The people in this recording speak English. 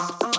Uh-uh.